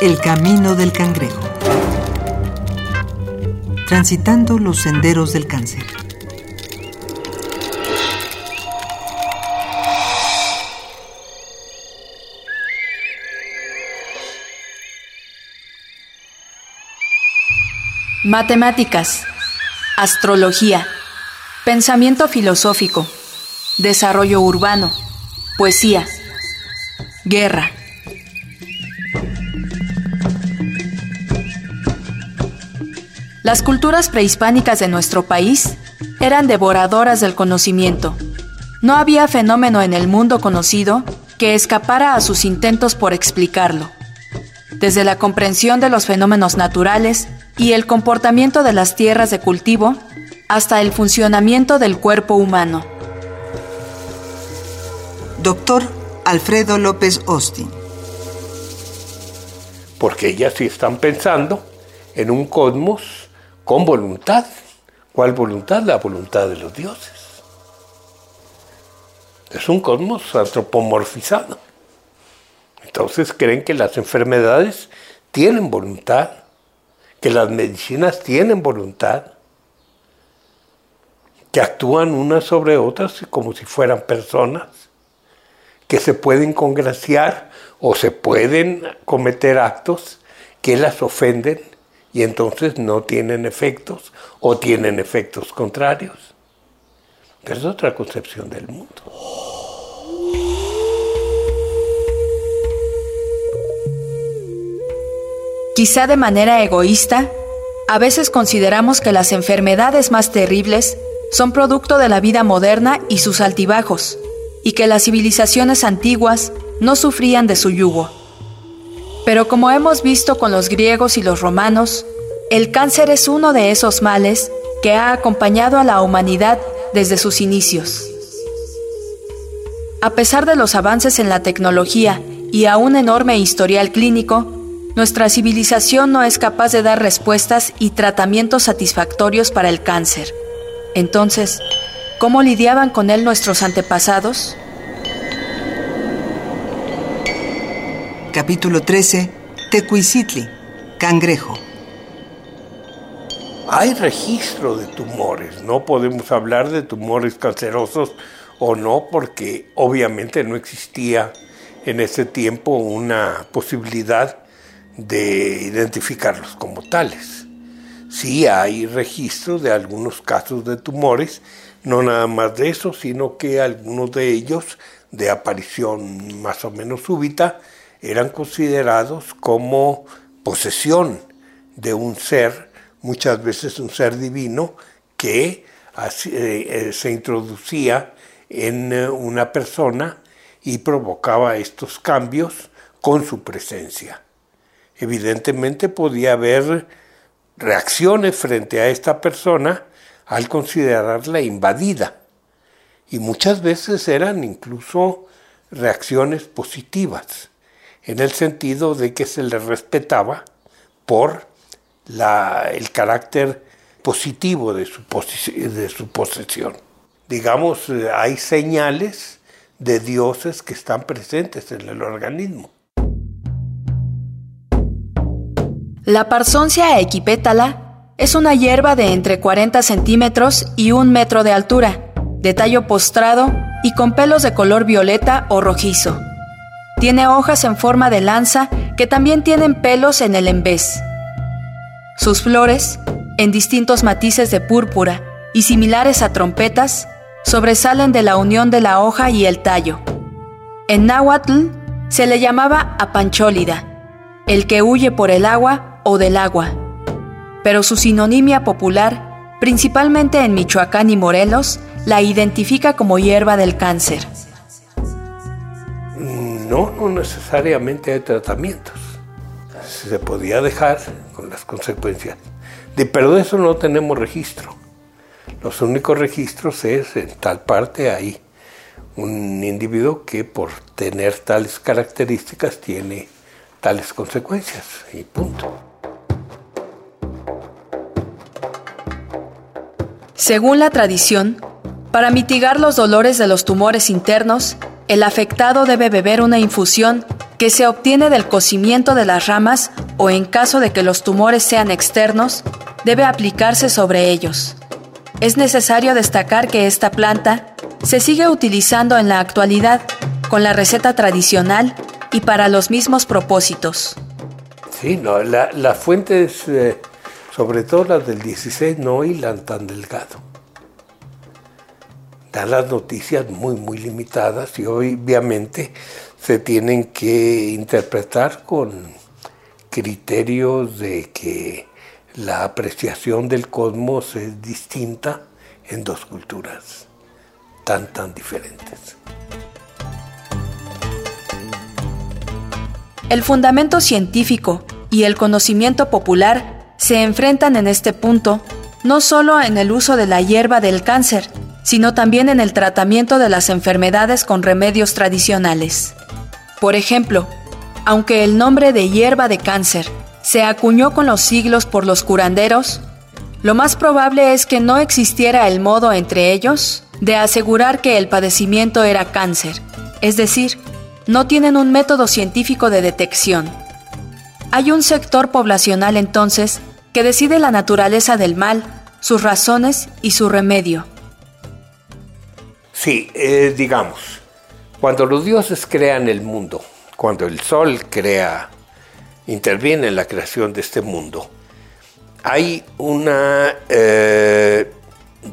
El camino del cangrejo. Transitando los senderos del cáncer. Matemáticas, astrología, pensamiento filosófico, desarrollo urbano, poesía, guerra. Las culturas prehispánicas de nuestro país eran devoradoras del conocimiento. No había fenómeno en el mundo conocido que escapara a sus intentos por explicarlo. Desde la comprensión de los fenómenos naturales y el comportamiento de las tierras de cultivo hasta el funcionamiento del cuerpo humano. Doctor Alfredo López Austin. Porque ellas sí están pensando en un cosmos con voluntad. ¿Cuál voluntad? La voluntad de los dioses. Es un cosmos antropomorfizado. Entonces creen que las enfermedades tienen voluntad, que las medicinas tienen voluntad, que actúan unas sobre otras como si fueran personas, que se pueden congraciar o se pueden cometer actos que las ofenden y entonces no tienen efectos o tienen efectos contrarios. Pero es otra concepción del mundo. Quizá de manera egoísta, a veces consideramos que las enfermedades más terribles son producto de la vida moderna y sus altibajos, y que las civilizaciones antiguas no sufrían de su yugo. Pero como hemos visto con los griegos y los romanos, el cáncer es uno de esos males que ha acompañado a la humanidad desde sus inicios. A pesar de los avances en la tecnología y a un enorme historial clínico, nuestra civilización no es capaz de dar respuestas y tratamientos satisfactorios para el cáncer. Entonces, ¿cómo lidiaban con él nuestros antepasados? Capítulo 13. Tecuicitli. Cangrejo. Hay registro de tumores, no podemos hablar de tumores cancerosos o no, porque obviamente no existía en ese tiempo una posibilidad de identificarlos como tales. Sí hay registro de algunos casos de tumores, no nada más de eso, sino que algunos de ellos de aparición más o menos súbita eran considerados como posesión de un ser, muchas veces un ser divino, que eh, eh, se introducía en eh, una persona y provocaba estos cambios con su presencia. Evidentemente podía haber reacciones frente a esta persona al considerarla invadida y muchas veces eran incluso reacciones positivas en el sentido de que se le respetaba por el carácter positivo de su, de su posesión. Digamos, eh, hay señales de dioses que están presentes en el organismo. La parsoncia equipétala es una hierba de entre 40 centímetros y un metro de altura, de tallo postrado y con pelos de color violeta o rojizo. Tiene hojas en forma de lanza que también tienen pelos en el embés. Sus flores, en distintos matices de púrpura y similares a trompetas, sobresalen de la unión de la hoja y el tallo. En náhuatl se le llamaba apanchólida, el que huye por el agua o del agua, pero su sinonimia popular, principalmente en Michoacán y Morelos, la identifica como hierba del cáncer. No, no necesariamente hay tratamientos. Se podía dejar con las consecuencias. De, pero de eso no tenemos registro. Los únicos registros es en tal parte hay un individuo que por tener tales características tiene tales consecuencias y punto. Según la tradición, para mitigar los dolores de los tumores internos, el afectado debe beber una infusión que se obtiene del cocimiento de las ramas o en caso de que los tumores sean externos, debe aplicarse sobre ellos. Es necesario destacar que esta planta se sigue utilizando en la actualidad con la receta tradicional y para los mismos propósitos. Sí, no, la, las fuentes, eh, sobre todo las del 16, no hilan tan delgado dan las noticias muy, muy limitadas y obviamente se tienen que interpretar con criterios de que la apreciación del cosmos es distinta en dos culturas tan, tan diferentes. El fundamento científico y el conocimiento popular se enfrentan en este punto no solo en el uso de la hierba del cáncer, sino también en el tratamiento de las enfermedades con remedios tradicionales. Por ejemplo, aunque el nombre de hierba de cáncer se acuñó con los siglos por los curanderos, lo más probable es que no existiera el modo entre ellos de asegurar que el padecimiento era cáncer, es decir, no tienen un método científico de detección. Hay un sector poblacional entonces que decide la naturaleza del mal, sus razones y su remedio. Sí, eh, digamos, cuando los dioses crean el mundo, cuando el sol crea, interviene en la creación de este mundo, hay una eh,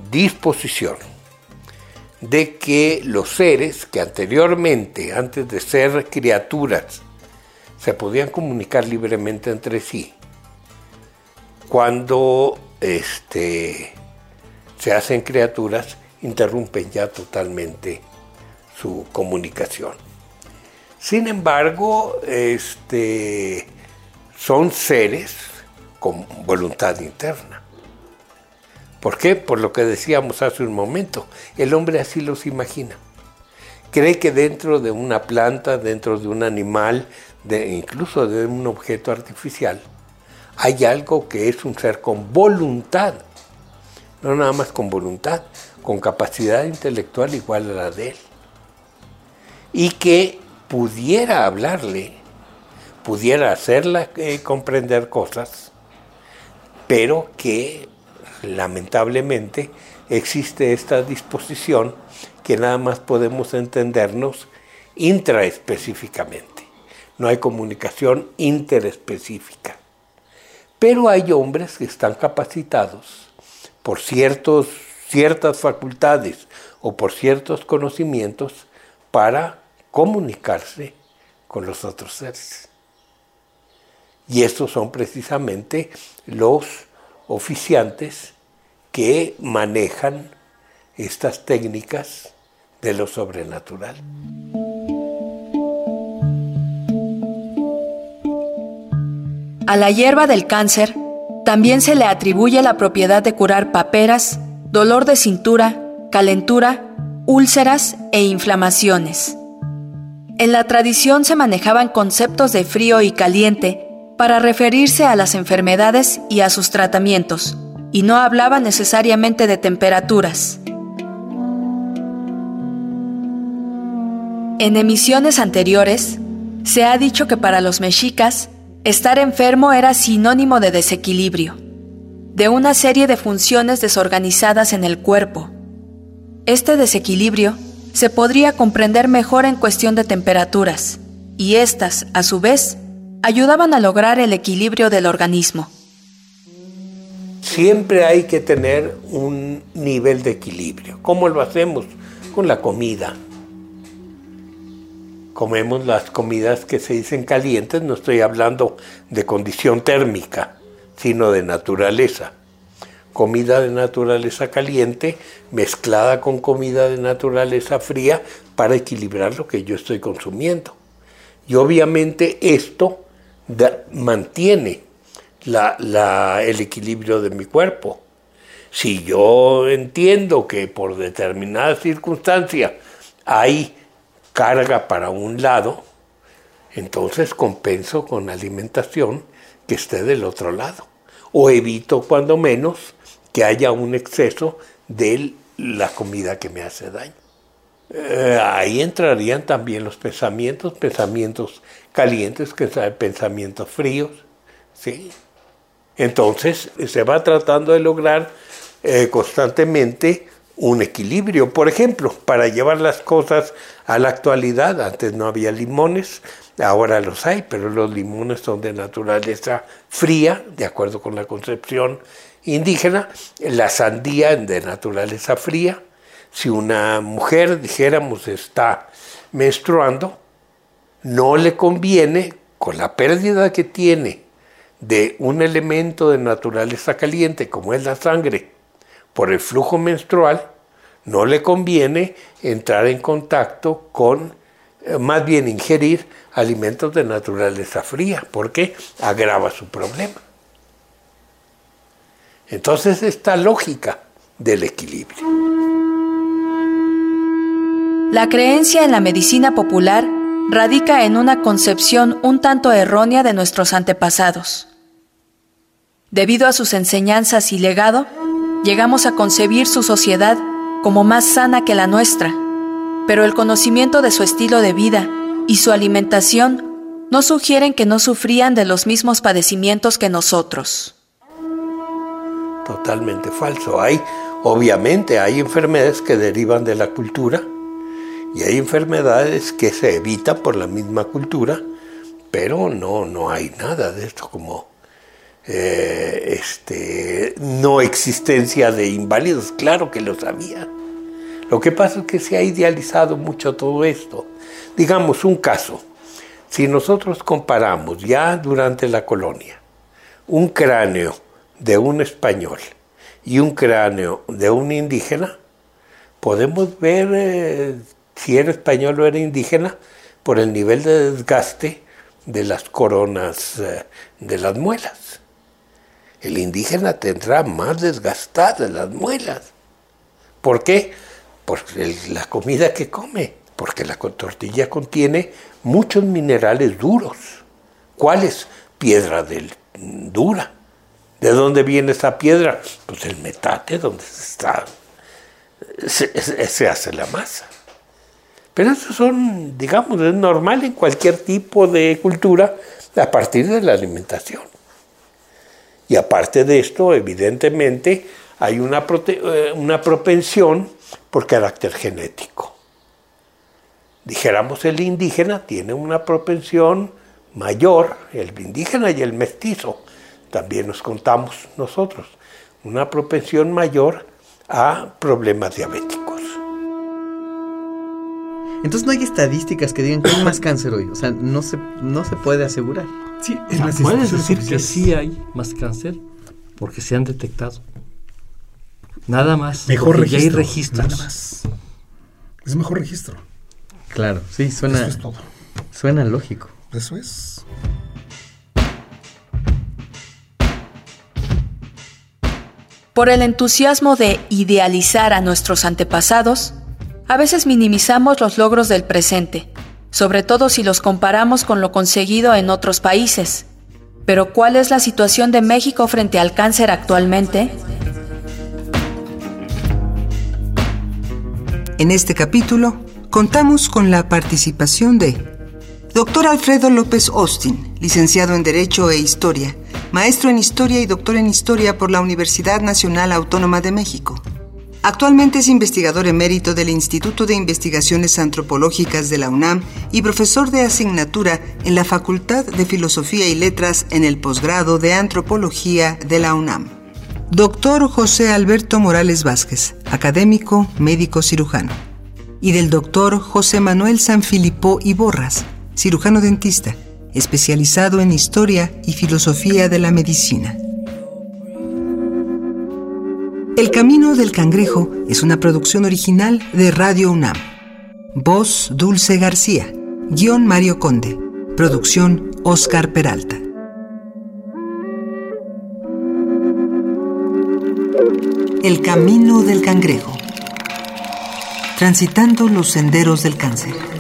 disposición de que los seres que anteriormente, antes de ser criaturas, se podían comunicar libremente entre sí, cuando este, se hacen criaturas, interrumpen ya totalmente su comunicación. Sin embargo, este, son seres con voluntad interna. ¿Por qué? Por lo que decíamos hace un momento, el hombre así los imagina. Cree que dentro de una planta, dentro de un animal, de, incluso de un objeto artificial, hay algo que es un ser con voluntad, no nada más con voluntad, con capacidad intelectual igual a la de él. Y que pudiera hablarle, pudiera hacerla eh, comprender cosas, pero que lamentablemente existe esta disposición que nada más podemos entendernos intraespecíficamente. No hay comunicación interespecífica. Pero hay hombres que están capacitados por ciertos ciertas facultades o por ciertos conocimientos para comunicarse con los otros seres. Y estos son precisamente los oficiantes que manejan estas técnicas de lo sobrenatural. A la hierba del cáncer también se le atribuye la propiedad de curar paperas, dolor de cintura, calentura, úlceras e inflamaciones. En la tradición se manejaban conceptos de frío y caliente para referirse a las enfermedades y a sus tratamientos, y no hablaba necesariamente de temperaturas. En emisiones anteriores, se ha dicho que para los mexicas, estar enfermo era sinónimo de desequilibrio de una serie de funciones desorganizadas en el cuerpo. Este desequilibrio se podría comprender mejor en cuestión de temperaturas, y éstas, a su vez, ayudaban a lograr el equilibrio del organismo. Siempre hay que tener un nivel de equilibrio. ¿Cómo lo hacemos? Con la comida. Comemos las comidas que se dicen calientes, no estoy hablando de condición térmica sino de naturaleza. Comida de naturaleza caliente mezclada con comida de naturaleza fría para equilibrar lo que yo estoy consumiendo. Y obviamente esto mantiene el equilibrio de mi cuerpo. Si yo entiendo que por determinada circunstancia hay carga para un lado, entonces compenso con alimentación que esté del otro lado. O evito cuando menos que haya un exceso de la comida que me hace daño. eh, ahí entrarían también los pensamientos, pensamientos calientes, que son pensamientos fríos, ¿sí? Entonces se va tratando de lograr eh, constantemente un equilibrio. Por ejemplo, para llevar las cosas a la actualidad, antes no había limones, ahora los hay, pero los limones son de naturaleza fría, de acuerdo con la concepción indígena, la sandía de naturaleza fría. Si una mujer, dijéramos, está menstruando, no le conviene, con la pérdida que tiene de un elemento de naturaleza caliente como es la sangre, por el flujo menstrual, no le conviene entrar en contacto con, eh, más bien ingerir alimentos de naturaleza fría, porque agrava su problema. Entonces esta lógica del equilibrio. La creencia en la medicina popular radica en una concepción un tanto errónea de nuestros antepasados. Debido a sus enseñanzas y legado, llegamos a concebir su sociedad como más sana que la nuestra, pero el conocimiento de su estilo de vida y su alimentación no sugieren que no sufrían de los mismos padecimientos que nosotros. Totalmente falso. Hay, obviamente, hay enfermedades que derivan de la cultura y hay enfermedades que se evitan por la misma cultura, pero no, no hay nada de esto como eh, este, no existencia de inválidos, claro que lo sabía. Lo que pasa es que se ha idealizado mucho todo esto. Digamos un caso, si nosotros comparamos ya durante la colonia un cráneo de un español y un cráneo de un indígena, podemos ver eh, si era español o era indígena por el nivel de desgaste de las coronas eh, de las muelas el indígena tendrá más desgastadas las muelas. ¿Por qué? Por la comida que come, porque la tortilla contiene muchos minerales duros. ¿Cuáles? Piedra del, dura. ¿De dónde viene esa piedra? Pues el metate, donde se se hace la masa. Pero eso son, digamos, es normal en cualquier tipo de cultura a partir de la alimentación. Y aparte de esto, evidentemente, hay una, eh, una propensión por carácter genético. Dijéramos el indígena tiene una propensión mayor, el indígena y el mestizo, también nos contamos nosotros, una propensión mayor a problemas diabéticos. Entonces no hay estadísticas que digan que hay más cáncer hoy, o sea, no se, no se puede asegurar. Sí, puedes decir que sí hay más cáncer porque se han detectado. Nada más. Mejor registro. Ya hay registros. Nada más. Es mejor registro. Claro, sí, suena. Eso es todo. Suena lógico. Eso es. Por el entusiasmo de idealizar a nuestros antepasados, a veces minimizamos los logros del presente sobre todo si los comparamos con lo conseguido en otros países. Pero ¿cuál es la situación de México frente al cáncer actualmente? En este capítulo contamos con la participación de Dr. Alfredo López Austin, licenciado en Derecho e Historia, maestro en Historia y doctor en Historia por la Universidad Nacional Autónoma de México. Actualmente es investigador emérito del Instituto de Investigaciones Antropológicas de la UNAM y profesor de asignatura en la Facultad de Filosofía y Letras en el posgrado de Antropología de la UNAM. Doctor José Alberto Morales Vázquez, académico, médico cirujano. Y del doctor José Manuel Sanfilippo Iborras, cirujano dentista, especializado en historia y filosofía de la medicina. El Camino del Cangrejo es una producción original de Radio UNAM. Voz Dulce García. Guión Mario Conde. Producción Oscar Peralta. El Camino del Cangrejo. Transitando los senderos del cáncer.